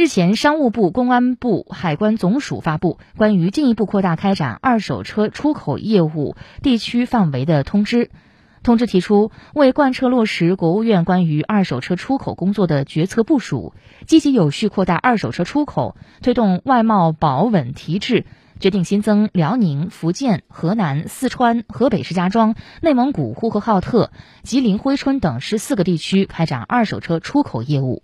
日前商务部公安部海关总署发布关于进一步扩大开展二手车出口业务地区范围的通知。通知提出为贯彻落实国务院关于二手车出口工作的决策部署积极有序扩大二手车出口推动外贸保稳提质决定新增辽宁福建河南四川河北石家庄内蒙古呼和浩特吉林珲春等十四个地区开展二手车出口业务。